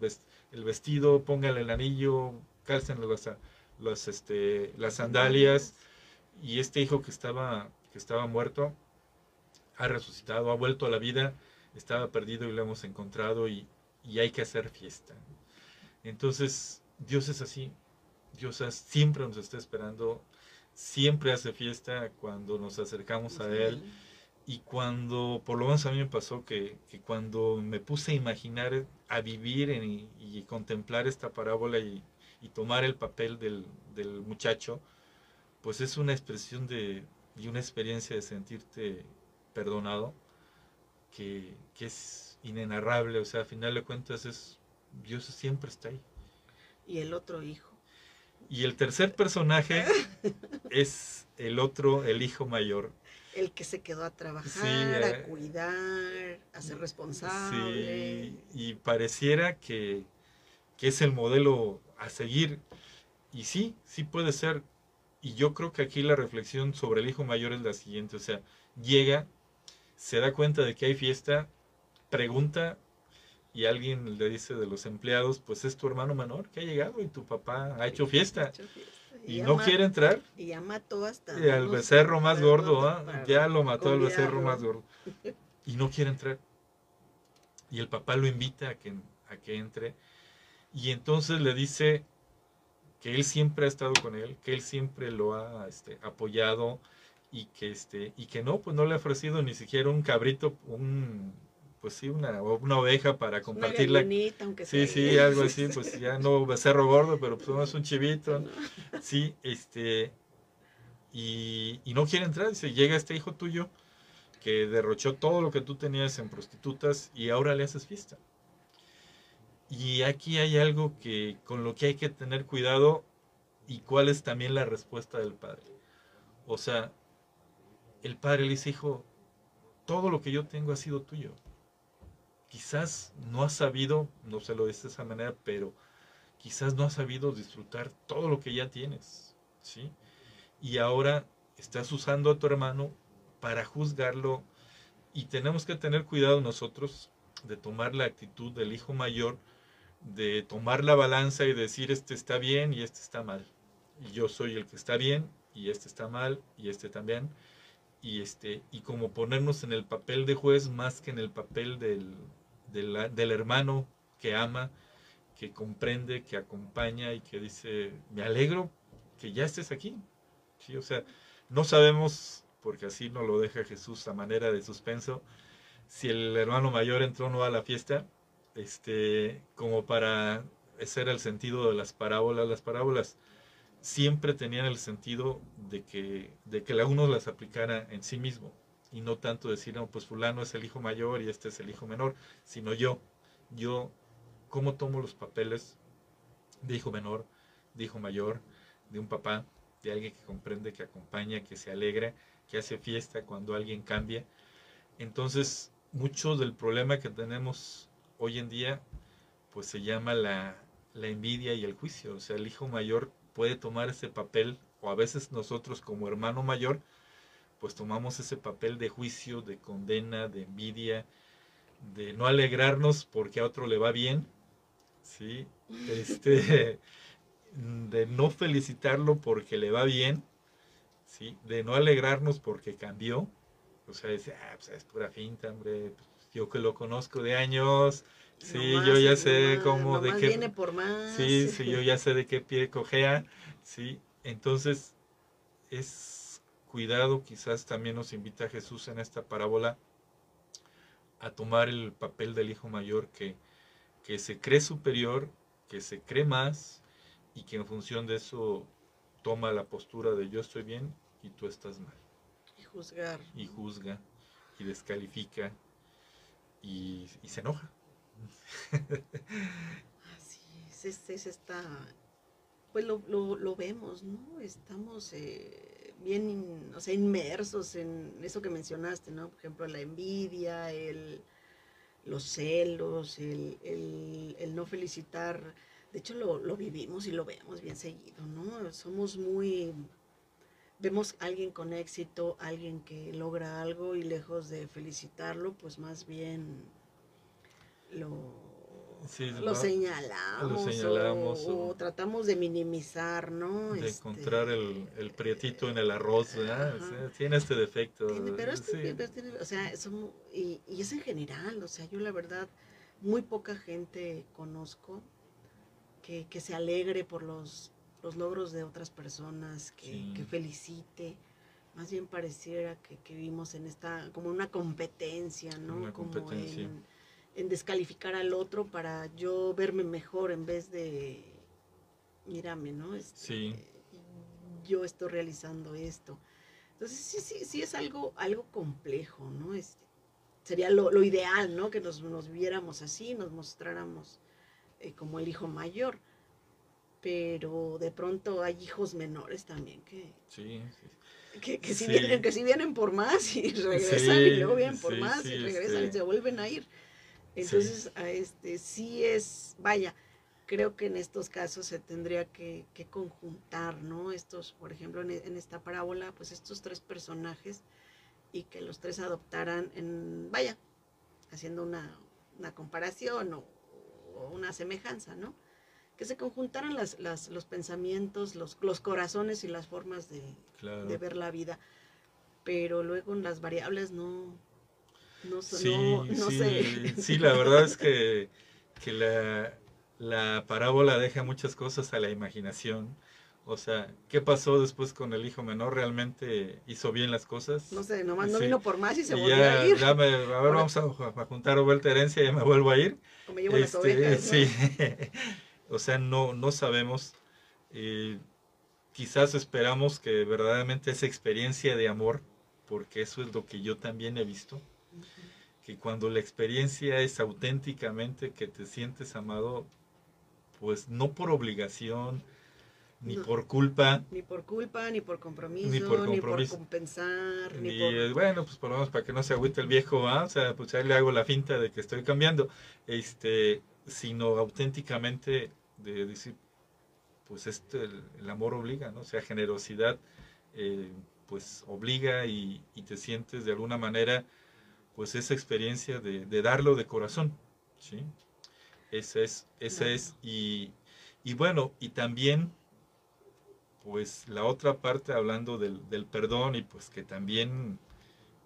el vestido, pónganle el anillo, cálcenle las, las, este, las sandalias y este hijo que estaba, que estaba muerto ha resucitado, ha vuelto a la vida, estaba perdido y lo hemos encontrado y, y hay que hacer fiesta. Entonces, Dios es así, Dios siempre nos está esperando, siempre hace fiesta cuando nos acercamos a Él. Y cuando, por lo menos a mí me pasó que, que cuando me puse a imaginar, a vivir y, contemplar esta parábola y, y tomar el papel del, del muchacho, pues es una expresión de, y una experiencia de sentirte perdonado que, que, es inenarrable, o sea, a final de cuentas es, Dios siempre está ahí. Y el otro hijo. Y el tercer personaje es el otro, el hijo mayor. El que se quedó a trabajar, sí, eh, a cuidar, a ser responsable. Sí, y pareciera que, que es el modelo a seguir. Y sí, sí puede ser, y yo creo que aquí la reflexión sobre el hijo mayor es la siguiente, o sea, llega, se da cuenta de que hay fiesta, pregunta y alguien le dice de los empleados, pues es tu hermano menor que ha llegado y tu papá ha hecho fiesta. Y, y no quiere entrar. Y ya mató hasta... Y al becerro más gordo, ¿eh? ya lo mató al becerro más gordo. Y no quiere entrar. Y el papá lo invita a que, a que entre. Y entonces le dice, que él siempre ha estado con él, que él siempre lo ha este, apoyado y que este y que no, pues no le ha ofrecido ni siquiera un cabrito, un pues sí, una, una oveja para Una compartirla. aunque Sí, sea. sí, algo así, pues ya no becerro gordo, pero pues no es un chivito. No. Sí, este, y, y no quiere entrar, dice, llega este hijo tuyo que derrochó todo lo que tú tenías en prostitutas y ahora le haces fiesta. Y aquí hay algo que con lo que hay que tener cuidado y cuál es también la respuesta del padre. O sea, el padre le dice, hijo, todo lo que yo tengo ha sido tuyo. Quizás no has sabido, no se lo dice de esa manera, pero quizás no has sabido disfrutar todo lo que ya tienes, ¿sí? Y ahora estás usando a tu hermano para juzgarlo y tenemos que tener cuidado nosotros de tomar la actitud del hijo mayor, de tomar la balanza y decir este está bien y este está mal. Y yo soy el que está bien y este está mal y este también. Y este y como ponernos en el papel de juez más que en el papel del, del, hermano que ama, que comprende, que acompaña y que dice, me alegro que ya estés aquí. O sea, no sabemos, porque así nos lo deja Jesús a manera de suspenso, si el hermano mayor entró o no a la fiesta, este, como para, ese el sentido de las parábolas, las parábolas siempre tenían el sentido de que, de que la uno las aplicara en sí mismo y no tanto decir, no, pues fulano es el hijo mayor y este es el hijo menor, sino yo, yo, cómo tomo los papeles de hijo menor, de hijo mayor, de un papá, de alguien que comprende, que acompaña, que se alegra, que hace fiesta cuando alguien cambia. Entonces, mucho del problema que tenemos hoy en día, pues se llama la, la envidia y el juicio. O sea, el hijo mayor puede tomar ese papel, o a veces nosotros como hermano mayor, pues tomamos ese papel de juicio, de condena, de envidia, de no alegrarnos porque a otro le va bien, ¿sí? Este, de no felicitarlo porque le va bien, ¿sí? De no alegrarnos porque cambió, o sea, dice, ah, pues es pura finta, hombre, pues, yo que lo conozco de años, sí, Nomás, yo ya nomás, sé cómo, de nomás qué... viene por más. Sí, sí, yo ya sé de qué pie cojea, sí. Entonces, es cuidado, quizás también nos invita Jesús en esta parábola a tomar el papel del hijo mayor que, que se cree superior, que se cree más y que en función de eso toma la postura de yo estoy bien y tú estás mal. Y juzgar. Y juzga y descalifica y, y se enoja. Así es, es, es esta, pues lo, lo, lo vemos, ¿no? Estamos eh, bien, o sea, inmersos en eso que mencionaste, ¿no? Por ejemplo, la envidia, el, los celos, el, el, el no felicitar. De hecho, lo, lo vivimos y lo vemos bien seguido, ¿no? Somos muy... Vemos a alguien con éxito, alguien que logra algo y lejos de felicitarlo, pues más bien lo, Sí, lo ¿no? señalamos, Lo señalamos, o, tratamos de minimizar, ¿no? de Este, encontrar el, el prietito en el arroz, ¿verdad? Tiene este defecto. tiene- pero sí. pero tiene- o sea, y, y es en general, o sea, yo la verdad, muy poca gente conozco que, que se alegre por los, los logros de otras personas, que, que felicite. Más bien pareciera que, que vivimos en esta, como una competencia, ¿no? Una como competencia. en, en descalificar al otro para yo verme mejor en vez de, mírame, ¿no? Este, Sí. Yo estoy realizando esto. Entonces sí, sí, sí es algo, algo complejo, ¿no? Este, sería lo, lo ideal, ¿no? Que nos, nos viéramos así, nos mostráramos eh, como el hijo mayor. Pero de pronto hay hijos menores también que, Sí, sí. que, que si Sí. vienen, que si vienen por más y regresan Sí, y luego vienen por sí, más y regresan este. y se vuelven a ir. Entonces, a este, sí es, vaya, creo que en estos casos se tendría que, que conjuntar, ¿no? Estos, por ejemplo, en, en esta parábola, pues estos tres personajes y que los tres adoptaran en, vaya, haciendo una, una comparación o, o una semejanza, ¿no? Que se conjuntaran las, las, los pensamientos, los, los corazones y las formas de, Claro. de ver la vida, pero luego en las variables no, no, Sí, no, no sí, sé. sí, la verdad es que, que la, la parábola deja muchas cosas a la imaginación. O sea, ¿qué pasó después con el hijo menor? ¿Realmente hizo bien las cosas? No sé, nomás no vino por más y se Y volvió ya, a ir. ya me- a ver, vamos a, a juntar vuelta herencia y ya me vuelvo a ir. O me llevo las Este, ovejas. ¿no? Sí, o sea, no, no sabemos. eh, quizás esperamos que verdaderamente esa experiencia de amor, porque eso es lo que yo también he visto, que cuando la experiencia es auténticamente que te sientes amado, pues no por obligación, ni No. por culpa, Ni por culpa, ni por compromiso, Ni ni por compromiso. compensar, ni por... eh, bueno, pues por lo menos para que no se agüite el viejo, ¿ah? o sea, pues ahí le hago la finta de que estoy cambiando, este, sino auténticamente de decir, pues este, el, el amor obliga, ¿no? O sea, generosidad, eh, pues obliga y, y te sientes de alguna manera, pues esa experiencia de, de darlo de corazón, ¿sí? Esa es, esa es, y, y bueno, y también pues la otra parte hablando del, del perdón y pues que también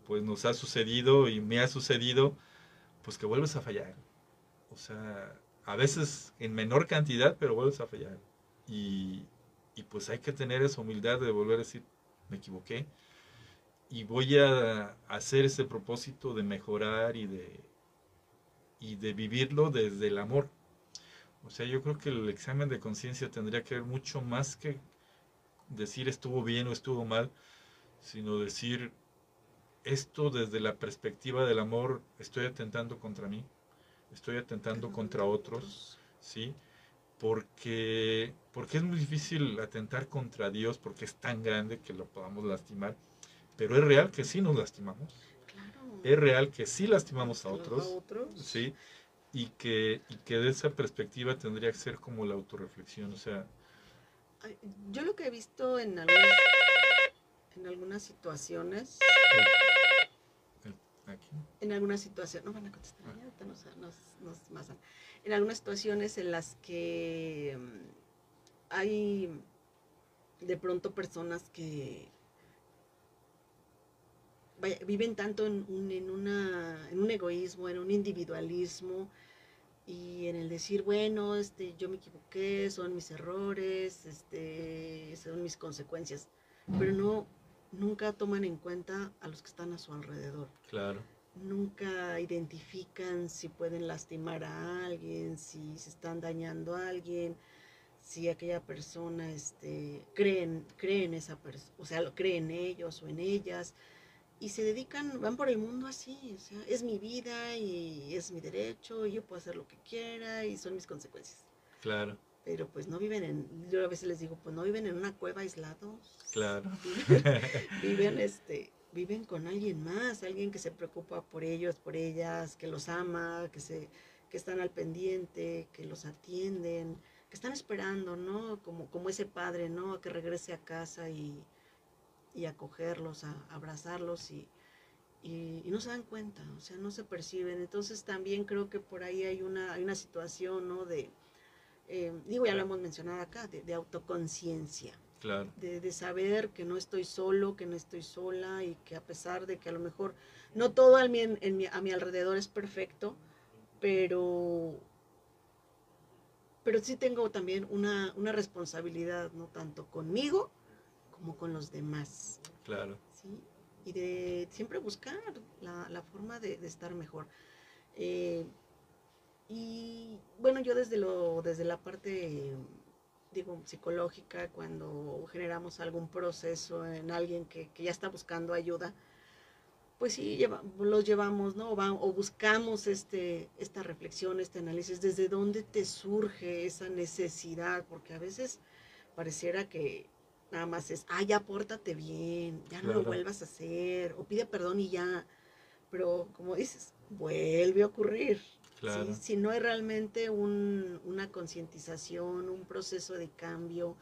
pues nos ha sucedido y me ha sucedido pues que vuelves a fallar. O sea a veces en menor cantidad pero vuelves a fallar. Y, y pues hay que tener esa humildad de volver a decir me equivoqué y voy a hacer ese propósito de mejorar y de y de vivirlo desde el amor. O sea yo creo que el examen de conciencia tendría que ver mucho más que decir estuvo bien o estuvo mal, sino decir esto desde la perspectiva del amor, estoy atentando contra mí, estoy atentando contra otros, ¿sí? Porque, porque es muy difícil atentar contra Dios porque es tan grande que lo podamos lastimar, pero es real que sí nos lastimamos, Claro. es real que sí lastimamos a otros, otros. ¿sí? Y que, y que de esa perspectiva tendría que ser como la autorreflexión, o sea, Yo lo que he visto en algunas, en algunas situaciones, el- el- aquí, en algunas situaciones, no van a contestar, Ah. ya ahorita nos, nos, nos masan. en algunas situaciones en las que mm, hay de pronto personas que vaya, viven tanto en un, en, una, en un egoísmo, en un individualismo y en el decir, bueno, este, yo me equivoqué, son mis errores, este, son mis consecuencias, pero no, nunca toman en cuenta a los que están a su alrededor. Claro, nunca identifican si pueden lastimar a alguien, si se están dañando a alguien, si aquella persona este, creen, creen esa persona, o sea, lo creen ellos o en ellas, y se dedican, van por el mundo así, o sea, es mi vida y es mi derecho, y yo puedo hacer lo que quiera y son mis consecuencias. claro, Pero pues no viven en, yo a veces les digo, pues no viven en una cueva aislados. claro. Viven, viven, este viven con alguien más, alguien que se preocupa por ellos, por ellas, que los ama, que se que están al pendiente, que los atienden, que están esperando, ¿no? Como como ese padre, ¿no? A que regrese a casa y y acogerlos, a, abrazarlos y, y, y no se dan cuenta, o sea, no se perciben. Entonces también creo que por ahí hay una, hay una situación, ¿no? De, eh, digo, ya lo hemos mencionado acá, de, de autoconciencia Claro, de, de saber que no estoy solo, que no estoy sola y que a pesar de que a lo mejor no todo a mi, en mi- a mi alrededor es perfecto, pero, pero sí tengo también una, una responsabilidad, no tanto conmigo como con los demás, claro, ¿sí? Y de siempre buscar la, la forma de, de estar mejor. Eh, y bueno, yo desde, lo, desde la parte digo, psicológica, cuando generamos algún proceso en alguien que, que ya está buscando ayuda, pues sí, lleva- los llevamos, ¿no? Va- o buscamos este, esta reflexión, este análisis, desde dónde te surge esa necesidad, porque a veces pareciera que nada más es, ah, ya pórtate bien, ya no lo vuelvas a hacer, o pide perdón y ya, pero como dices, vuelve a ocurrir. claro, ¿sí? Si no hay realmente un- una concientización, un proceso de cambio,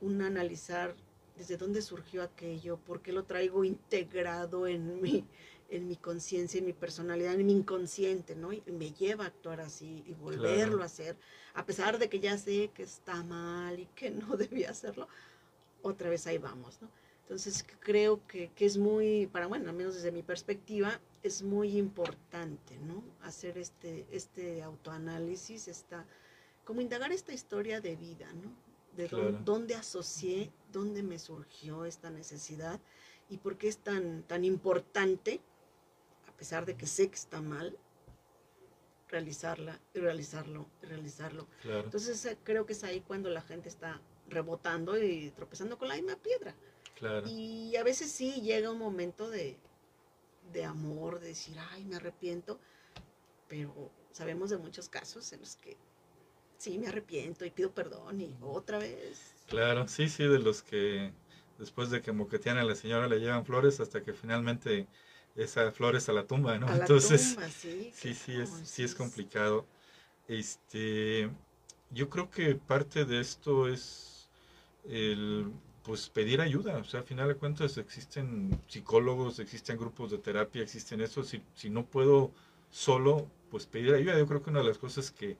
un analizar desde dónde surgió aquello, por qué lo traigo integrado en mi, en mi conciencia, en mi personalidad, en mi inconsciente, ¿no? Y me lleva a actuar así y volverlo Claro. a hacer, a pesar de que ya sé que está mal y que no debía hacerlo, otra vez ahí vamos, ¿no? Entonces creo que, que es muy, para bueno, al menos desde mi perspectiva, es muy importante, ¿no? Hacer este, este autoanálisis, esta, como indagar esta historia de vida, ¿no? de Claro. dónde asocié, dónde me surgió esta necesidad y por qué es tan, tan importante, a pesar de que sé que está mal, realizarla y realizarlo y realizarlo. Claro, Entonces creo que es ahí cuando la gente está rebotando y tropezando con la misma piedra. claro. Y a veces sí llega un momento de, de amor, de decir, ay, me arrepiento, pero sabemos de muchos casos en los que sí, me arrepiento y pido perdón y otra vez. Claro, sí, sí, de los que después de que moquetean a la señora le llevan flores hasta que finalmente esa flores a la tumba, ¿no? A la Entonces, tumba, sí. sí, sí es, sí es complicado. Este, yo creo que parte de esto es el, pues pedir ayuda. O sea, al final de cuentas existen psicólogos, existen grupos de terapia, existen eso. Si, si no puedo solo, pues pedir ayuda. Yo creo que una de las cosas que,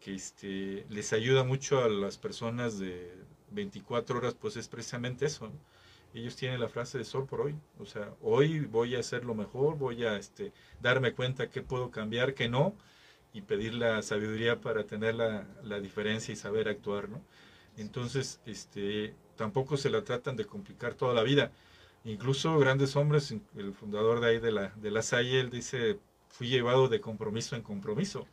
que este, les ayuda mucho a las personas de 24 horas, pues es precisamente eso. ¿no? Ellos tienen la frase de sol por hoy. O sea, hoy voy a hacer lo mejor, voy a este, darme cuenta que puedo cambiar, que no, y pedir la sabiduría para tener la, la diferencia y saber actuar, ¿no? Entonces, este, tampoco se la tratan de complicar toda la vida. Incluso grandes hombres, el fundador de ahí de la, de la Salle, él dice, fui llevado de compromiso en compromiso.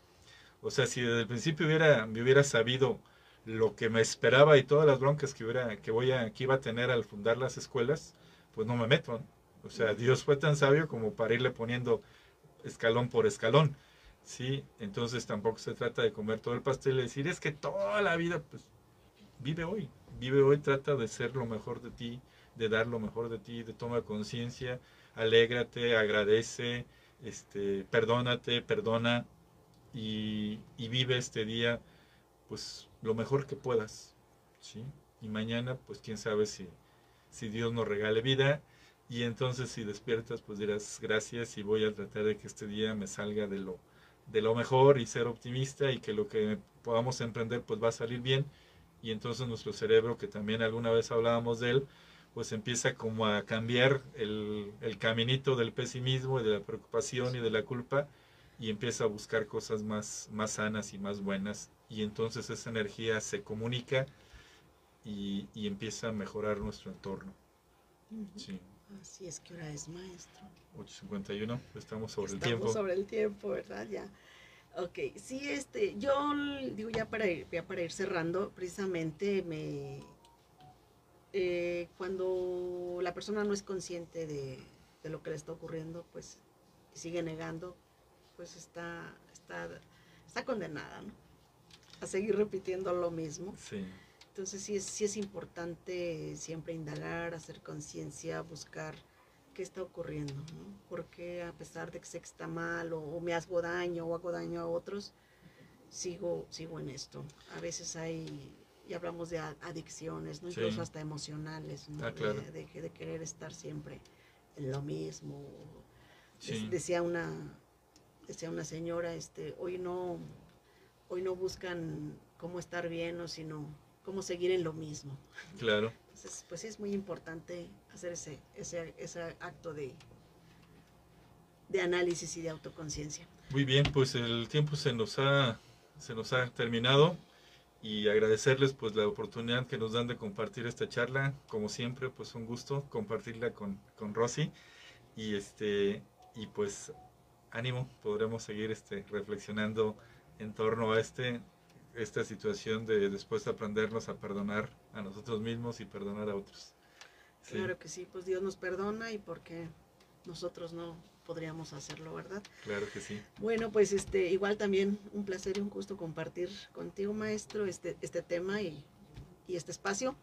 O sea, si desde el principio hubiera, me hubiera sabido lo que me esperaba y todas las broncas que, hubiera, que, voy a, que iba a tener al fundar las escuelas, pues no me meto. ¿no? O sea, Dios fue tan sabio como para irle poniendo escalón por escalón. Sí, entonces tampoco se trata de comer todo el pastel y decir, es que toda la vida, pues vive hoy, vive hoy, trata de ser lo mejor de ti, de dar lo mejor de ti, de toma conciencia, alégrate, agradece, este, perdónate, perdona y, y vive este día pues lo mejor que puedas, ¿sí? Y mañana pues quién sabe si, si Dios nos regale vida. Y entonces si despiertas pues dirás gracias y voy a tratar de que este día me salga de lo, de lo mejor y ser optimista y que lo que podamos emprender pues va a salir bien y entonces nuestro cerebro que también alguna vez hablábamos de él pues empieza como a cambiar el, el caminito del pesimismo y de la preocupación y de la culpa y empieza a buscar cosas más, más sanas y más buenas y entonces esa energía se comunica y, y empieza a mejorar nuestro entorno. Sí, Así es que hora es, maestro. 8.51, estamos sobre el Estamos tiempo. sobre el tiempo, ¿verdad? Ya. Ok, sí, este, yo digo ya para ir, ya para ir cerrando, precisamente me, eh, cuando la persona no es consciente de, de lo que le está ocurriendo, pues sigue negando, pues está, está, está condenada, ¿no? A seguir repitiendo lo mismo. Sí, Entonces sí es, sí es importante siempre indagar, hacer conciencia, buscar qué está ocurriendo, ¿no? Porque a pesar de que sé que está mal o, o me hago daño o hago daño a otros, sigo, sigo en esto. A veces hay, y hablamos de adicciones, ¿no? Sí. Incluso hasta emocionales, ¿no? Ah, claro. de, de- de querer estar siempre en lo mismo. sí, Decía una, decía una señora, este, hoy no, hoy no buscan cómo estar bien, o sino cómo seguir en lo mismo. claro. Entonces, pues sí es muy importante hacer ese, ese, ese acto de, de análisis y de autoconciencia. Muy bien, pues el tiempo se nos ha, se nos ha terminado y agradecerles pues la oportunidad que nos dan de compartir esta charla. Como siempre, pues un gusto compartirla con, con Rosy y este y pues ánimo, podremos seguir este reflexionando en torno a este esta situación de después aprendernos a perdonar a nosotros mismos y perdonar a otros. Sí, Claro que sí, pues Dios nos perdona y porque nosotros no podríamos hacerlo, ¿verdad? claro que sí. Bueno, pues este, igual también un placer y un gusto compartir contigo, maestro, este, este tema y, y este espacio.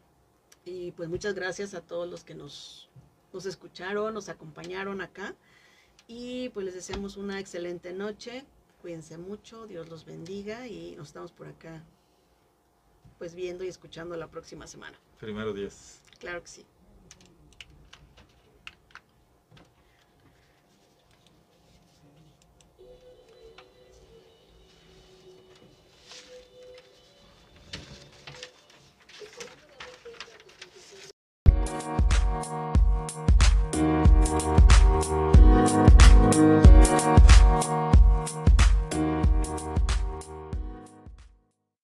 Y pues muchas gracias a todos los que nos, nos escucharon, nos acompañaron acá. Y pues les deseamos una excelente noche. Cuídense mucho, Dios los bendiga y nos estamos por acá pues viendo y escuchando la próxima semana. Primero Dios. Claro que sí.